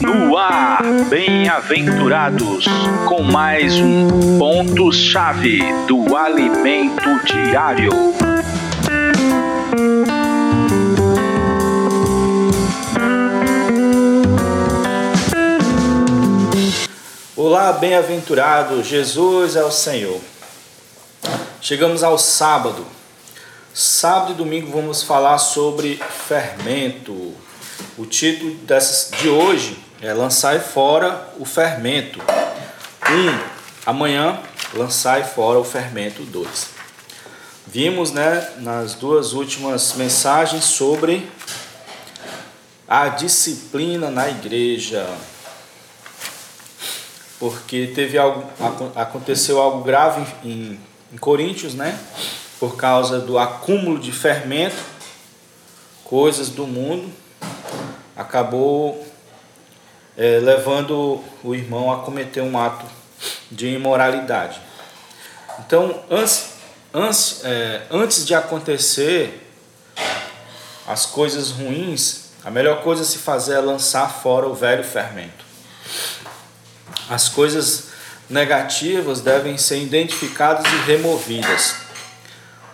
No ar, bem-aventurados, com mais um ponto-chave do alimento diário. Olá, bem-aventurado, Jesus é o Senhor. Chegamos ao sábado. Sábado e domingo vamos falar sobre fermento. O título dessas, de hoje é Lançai fora o fermento. 1. Um, amanhã, lançai fora o fermento. 2. Vimos né, nas duas últimas mensagens sobre a disciplina na igreja. Porque teve algo, aconteceu algo grave em, em Coríntios, né? por causa do acúmulo de fermento, coisas do mundo, acabou é, levando o irmão a cometer um ato de imoralidade. Então, antes, antes, é, antes de acontecer as coisas ruins, a melhor coisa a se fazer é lançar fora o velho fermento. As coisas negativas devem ser identificadas e removidas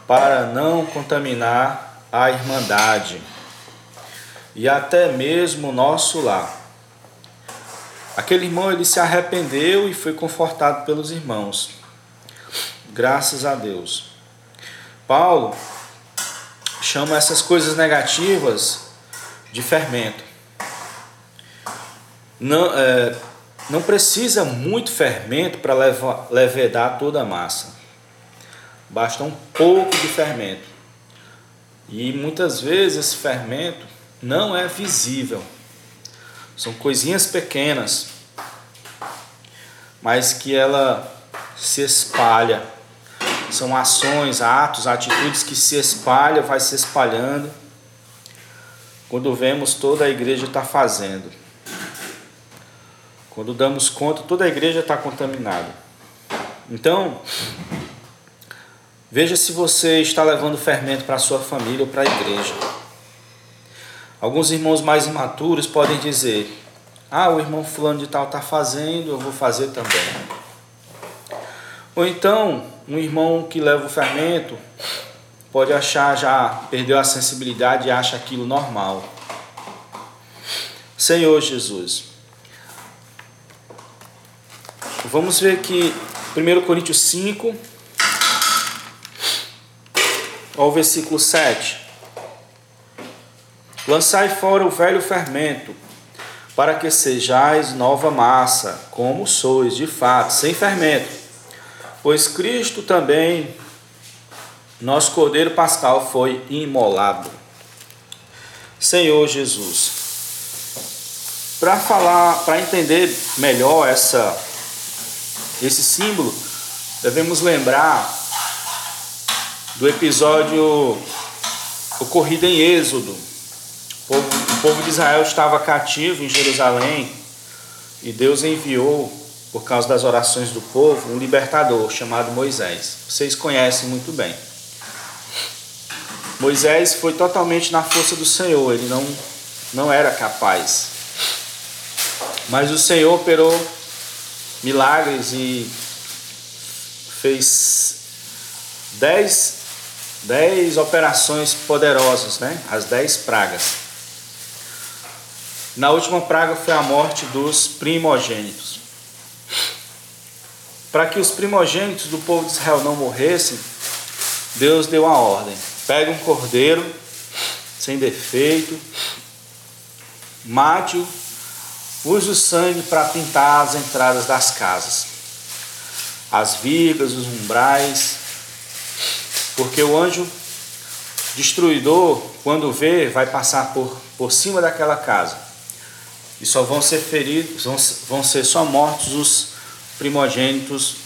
para não contaminar a irmandade e até mesmo nosso lar. Aquele irmão ele se arrependeu e foi confortado pelos irmãos. Graças a Deus. Paulo chama essas coisas negativas de fermento. Não, é, não precisa muito fermento para levedar toda a massa. Basta um pouco de fermento. E muitas vezes esse fermento não é visível. São coisinhas pequenas, mas que ela se espalha. São ações, atos, atitudes que se espalham, vai se espalhando. Quando vemos toda a igreja está fazendo. Quando damos conta, toda a igreja está contaminada. Então, Veja se você está levando fermento para a sua família ou para a igreja. Alguns irmãos mais imaturos podem dizer: Ah, o irmão fulano de tal está fazendo, eu vou fazer também. Ou então, um irmão que leva o fermento pode achar já perdeu a sensibilidade e acha aquilo normal. Senhor Jesus. Vamos ver que 1 Coríntios 5, ao versículo 7. Lançai fora o velho fermento, para que sejais nova massa, como sois de fato, sem fermento. Pois Cristo também, nosso Cordeiro Pascal, foi imolado. Senhor Jesus. Para falar, para entender melhor essa esse símbolo, devemos lembrar do episódio ocorrido em Êxodo. O povo, o povo de Israel estava cativo em Jerusalém e Deus enviou, por causa das orações do povo, um libertador chamado Moisés. Vocês conhecem muito bem. Moisés foi totalmente na força do Senhor, ele não, não era capaz. Mas o Senhor operou milagres e fez dez dez operações poderosas, né? As dez pragas. Na última praga foi a morte dos primogênitos. Para que os primogênitos do povo de Israel não morressem, Deus deu a ordem: pegue um cordeiro sem defeito, mate-o, use o sangue para pintar as entradas das casas, as vigas, os umbrais, porque o anjo destruidor, quando vê, vai passar por, por cima daquela casa. E só vão ser feridos, vão, vão ser só mortos os primogênitos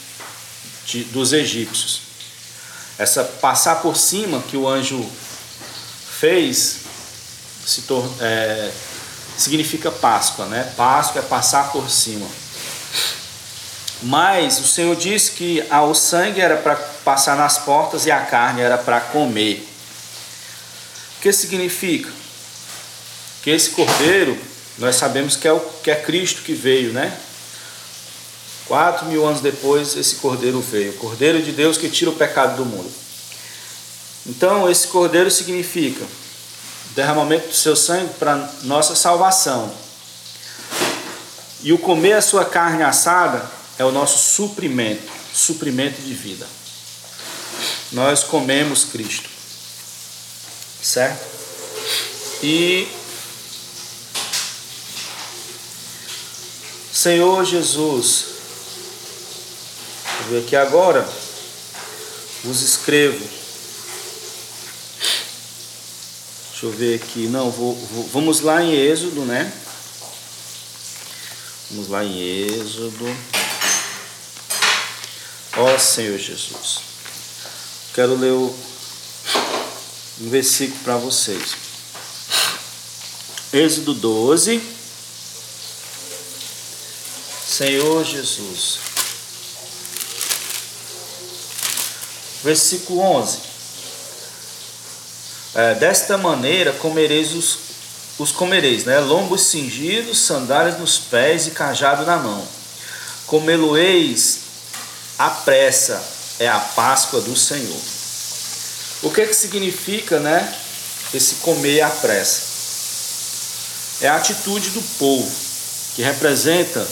de, dos egípcios. Essa passar por cima que o anjo fez se tor é, significa Páscoa, né? Páscoa é passar por cima. Mas o Senhor disse que ah, o sangue era para passar nas portas e a carne era para comer. O que significa? que esse cordeiro, nós sabemos que é, o, que é Cristo que veio, né? Quatro mil anos depois, esse cordeiro veio, o cordeiro de Deus que tira o pecado do mundo. Então, esse cordeiro significa derramamento do seu sangue para nossa salvação. E o comer a sua carne assada é o nosso suprimento, suprimento de vida. Nós comemos Cristo, certo? E Senhor Jesus, ver aqui agora, vos escrevo Deixa eu ver aqui. Não, vou, vou, vamos lá em Êxodo, né? Vamos lá em Êxodo. Ó Senhor Jesus. Quero ler um versículo para vocês. Êxodo 12. Senhor Jesus. Versículo 11. É, desta maneira comereis os, os comereis, né? Lombos cingidos, sandálias nos pés e cajado na mão. Comê-lo-eis à pressa, é a Páscoa do Senhor. O que, que significa, né? Esse comer à pressa? É a atitude do povo, que representa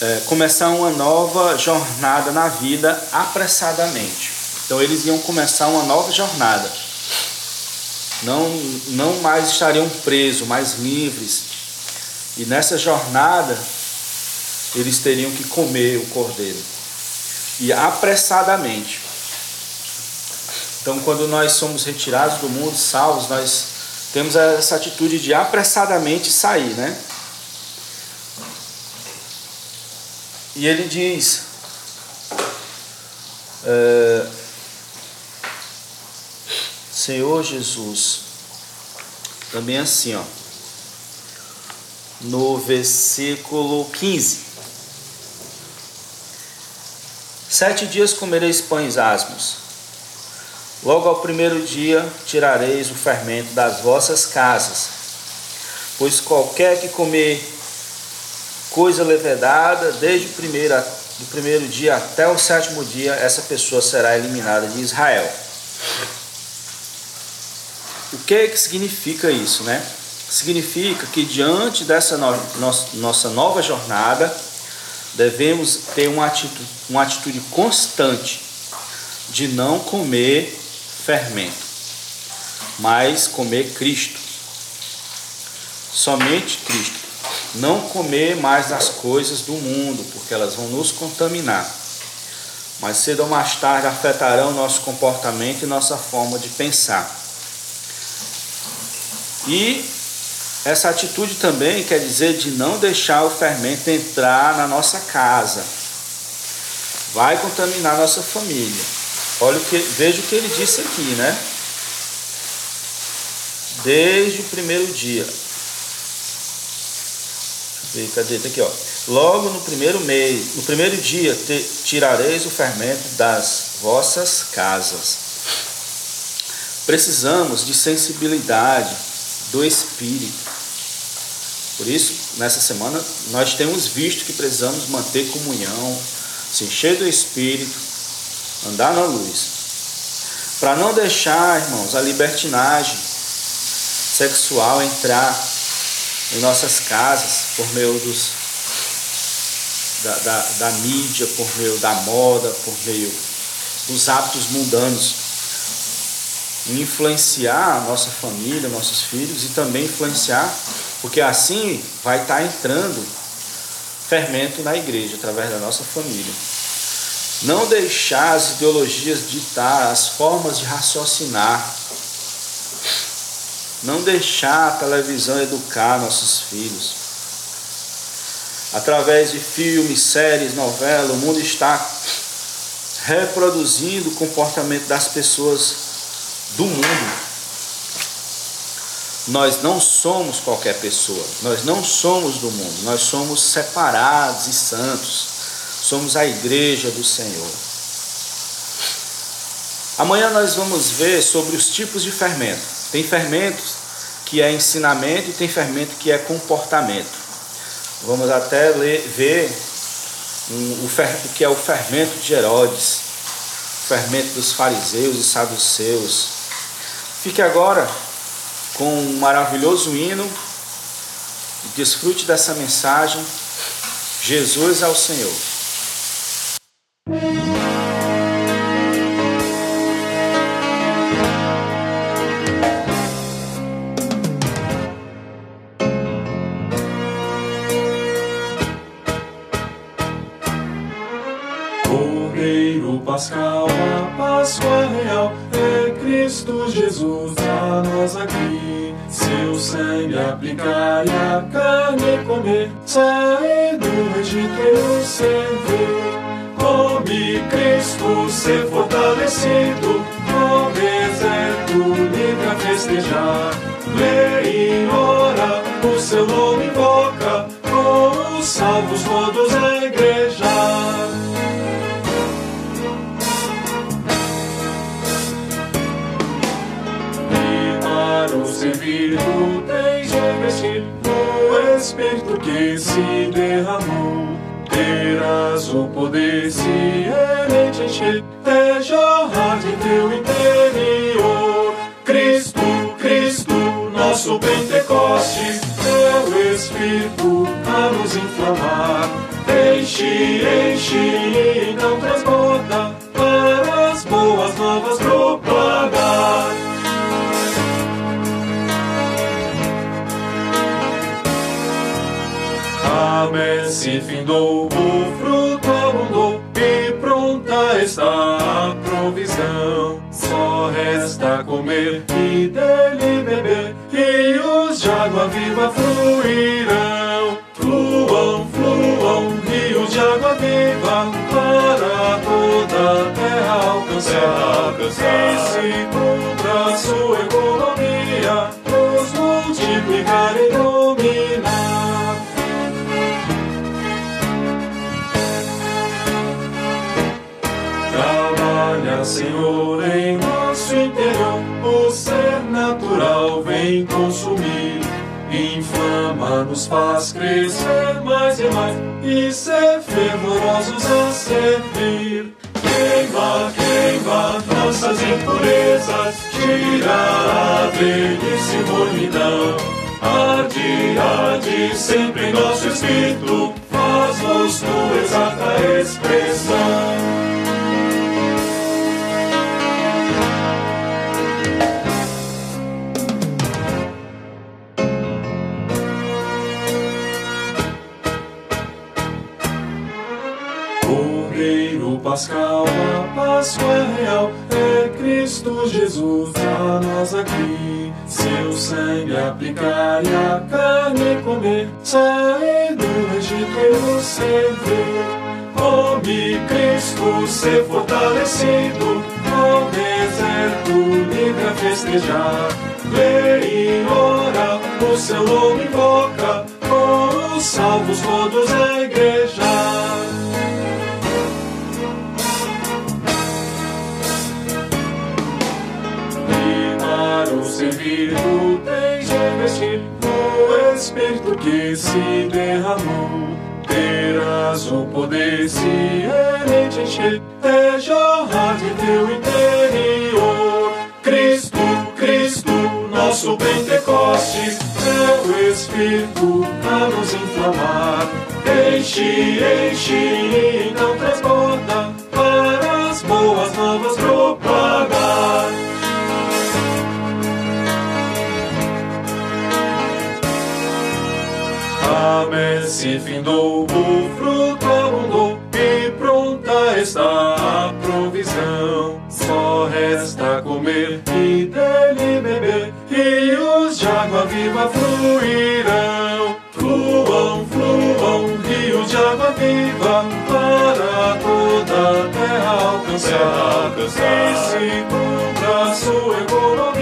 é, começar uma nova jornada na vida apressadamente. Então eles iam começar uma nova jornada. Não, não mais estariam presos, mais livres. E nessa jornada eles teriam que comer o cordeiro. E apressadamente. Então quando nós somos retirados do mundo, salvos, nós temos essa atitude de apressadamente sair, né? E ele diz. Uh, Senhor Jesus. Também assim, ó. No versículo 15. Sete dias comereis pães asmos. Logo ao primeiro dia tirareis o fermento das vossas casas. Pois qualquer que comer coisa levedada, desde o primeiro, do primeiro dia até o sétimo dia, essa pessoa será eliminada de Israel. O que é que significa isso, né? Significa que diante dessa no, nossa nova jornada, devemos ter uma atitude, uma atitude constante de não comer fermento, mas comer Cristo. Somente Cristo. Não comer mais das coisas do mundo, porque elas vão nos contaminar. Mas cedo ou mais tarde afetarão nosso comportamento e nossa forma de pensar. E essa atitude também quer dizer de não deixar o fermento entrar na nossa casa. Vai contaminar nossa família. Olha o que, veja o que ele disse aqui, né? Desde o primeiro dia. Ver, cadê? Tá aqui, ó. Logo no primeiro mês, no primeiro dia, te, tirareis o fermento das vossas casas. Precisamos de sensibilidade do Espírito. Por isso, nessa semana, nós temos visto que precisamos manter comunhão, se encher do Espírito, andar na luz. Para não deixar, irmãos, a libertinagem sexual entrar em nossas casas por meio dos, da, da, da mídia, por meio da moda, por meio dos hábitos mundanos influenciar a nossa família, nossos filhos e também influenciar, porque assim vai estar entrando fermento na igreja através da nossa família. Não deixar as ideologias ditar as formas de raciocinar. Não deixar a televisão educar nossos filhos. Através de filmes, séries, novelas, o mundo está reproduzindo o comportamento das pessoas do mundo. Nós não somos qualquer pessoa, nós não somos do mundo, nós somos separados e santos, somos a igreja do Senhor. Amanhã nós vamos ver sobre os tipos de fermento. Tem fermentos que é ensinamento e tem fermento que é comportamento. Vamos até ler, ver um, o, fer, o que é o fermento de Herodes, o fermento dos fariseus e saduceus. Fique agora com um maravilhoso hino e desfrute dessa mensagem. Jesus ao Senhor. Jesus a nós aqui. Seu sangue aplicar e a carne comer, sair do Egito e o servir. Come Cristo ser fortalecido, no deserto livre a festejar. Lê Espírito que se derramou. Terás o poder se ele te encher, é jorrar de teu interior. Cristo, Cristo, nosso Pentecostes, teu Espírito a nos inflamar. Enche, enche e não transborda para as boas novas Messe findou, o fruto abundou e pronta está a provisão. Só resta comer e dele beber, e os de água viva fluirão. Vem consumir. Inflama, nos faz crescer mais e mais e ser fervorosos a servir. Queima, queima nossas impurezas, tira a velhice mornidão. Arde, arde sempre em nosso espírito, faz-nos tua exata expressão. Pascal, a Páscoa real é Cristo Jesus a nós aqui. Seu sangue aplicar e a carne comer, sair do Egito e o servir. Come Cristo ser fortalecido, no deserto livre a festejar. Lê e ora, o seu nome invoca, com os salvos todos a igreja. Servir, tens de vestir o Espírito que se derramou. Terás o poder se ele te encher, é jorrar de teu interior. Cristo, Cristo, nosso Pentecostes, é o Espírito a nos inflamar. Enche, enche e não transborda para as boas novas A messe findou, o fruto abundou e pronta está a provisão. Só resta comer e dele beber, e os de água viva fluirão. Fluam, fluam, rios de água viva para toda a terra alcançar. E se cumpra sua economia,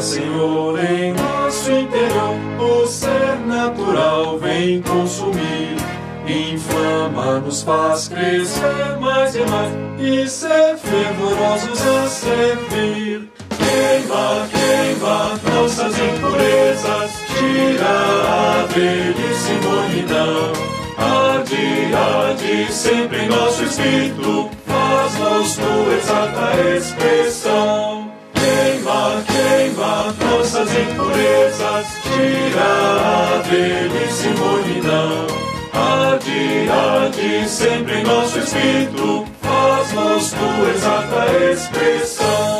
Senhor, em nosso interior, o ser natural vem consumir. inflama, nos faz crescer mais e mais e ser fervorosos a servir. Queima, queima nossas impurezas, tira a velhice mornidão. Arde, arde sempre em nosso espírito, faz-nos tua exata expressão. Nossas impurezas, tira a velhice e mornidão. Arde, arde sempre em nosso espírito, faz-nos tua exata expressão.